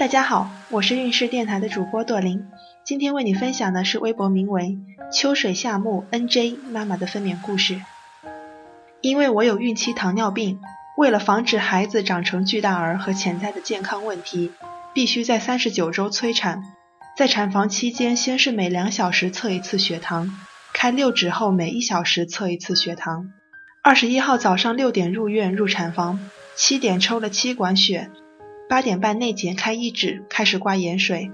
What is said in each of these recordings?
大家好，我是运势电台的主播朵琳，今天为你分享的是微博名为“秋水夏木 NJ 妈妈”的分娩故事。因为我有孕期糖尿病，为了防止孩子长成巨大儿和潜在的健康问题，必须在三十九周催产。在产房期间，先是每两小时测一次血糖，开六指后每一小时测一次血糖。二十一号早上六点入院入产房，七点抽了七管血。八点半内检开一指，开始挂盐水。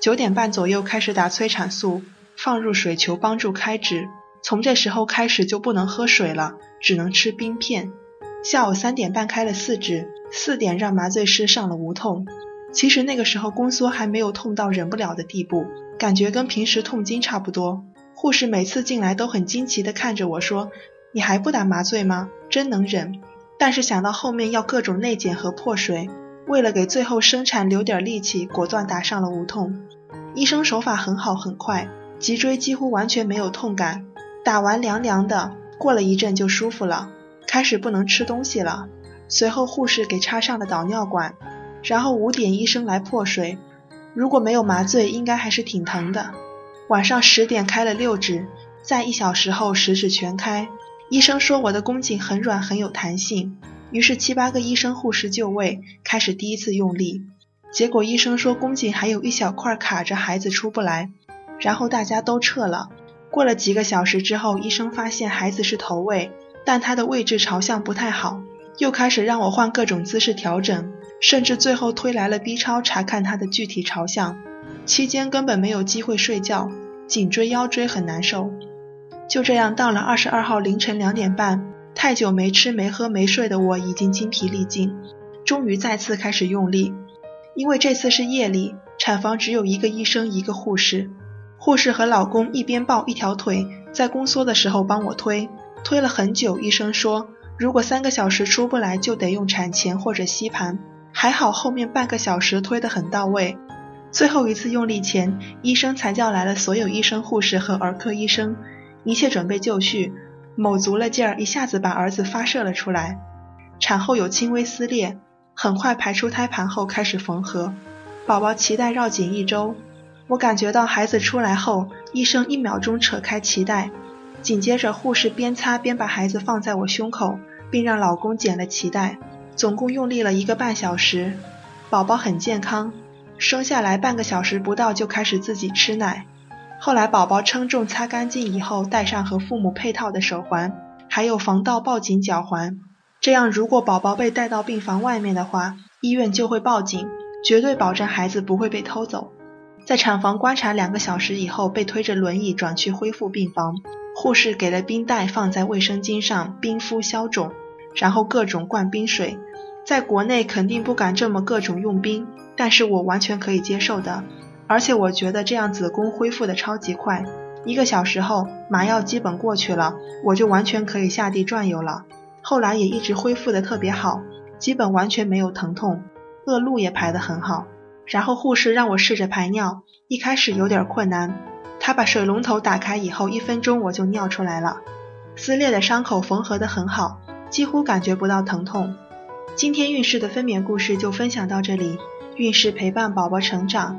九点半左右开始打催产素，放入水球帮助开指。从这时候开始就不能喝水了，只能吃冰片。下午三点半开了四指，四点让麻醉师上了无痛。其实那个时候宫缩还没有痛到忍不了的地步，感觉跟平时痛经差不多。护士每次进来都很惊奇地看着我说：“你还不打麻醉吗？真能忍。”但是想到后面要各种内检和破水。为了给最后生产留点力气，果断打上了无痛。医生手法很好很快，脊椎几乎完全没有痛感，打完凉凉的，过了一阵就舒服了，开始不能吃东西了。随后护士给插上了导尿管，然后五点医生来破水。如果没有麻醉，应该还是挺疼的。晚上十点开了六指，在一小时后十指全开。医生说我的宫颈很软很有弹性。于是七八个医生护士就位，开始第一次用力。结果医生说宫颈还有一小块卡着，孩子出不来。然后大家都撤了。过了几个小时之后，医生发现孩子是头位，但他的位置朝向不太好，又开始让我换各种姿势调整，甚至最后推来了 B 超查看他的具体朝向。期间根本没有机会睡觉，颈椎腰椎很难受。就这样到了二十二号凌晨两点半。太久没吃没喝没睡的我已经精疲力尽，终于再次开始用力。因为这次是夜里，产房只有一个医生一个护士，护士和老公一边抱一条腿，在宫缩的时候帮我推，推了很久。医生说，如果三个小时出不来，就得用产钳或者吸盘。还好后面半个小时推得很到位。最后一次用力前，医生才叫来了所有医生护士和儿科医生，一切准备就绪。卯足了劲儿，一下子把儿子发射了出来。产后有轻微撕裂，很快排出胎盘后开始缝合。宝宝脐带绕颈一周，我感觉到孩子出来后，医生一秒钟扯开脐带，紧接着护士边擦边把孩子放在我胸口，并让老公剪了脐带。总共用力了一个半小时，宝宝很健康，生下来半个小时不到就开始自己吃奶。后来宝宝称重擦干净以后，戴上和父母配套的手环，还有防盗报警脚环。这样，如果宝宝被带到病房外面的话，医院就会报警，绝对保证孩子不会被偷走。在产房观察两个小时以后，被推着轮椅转去恢复病房。护士给了冰袋放在卫生巾上，冰敷消肿，然后各种灌冰水。在国内肯定不敢这么各种用冰，但是我完全可以接受的。而且我觉得这样子宫恢复的超级快，一个小时后麻药基本过去了，我就完全可以下地转悠了。后来也一直恢复的特别好，基本完全没有疼痛，恶露也排得很好。然后护士让我试着排尿，一开始有点困难，他把水龙头打开以后，一分钟我就尿出来了。撕裂的伤口缝合的很好，几乎感觉不到疼痛。今天孕势的分娩故事就分享到这里，孕势陪伴宝宝成长。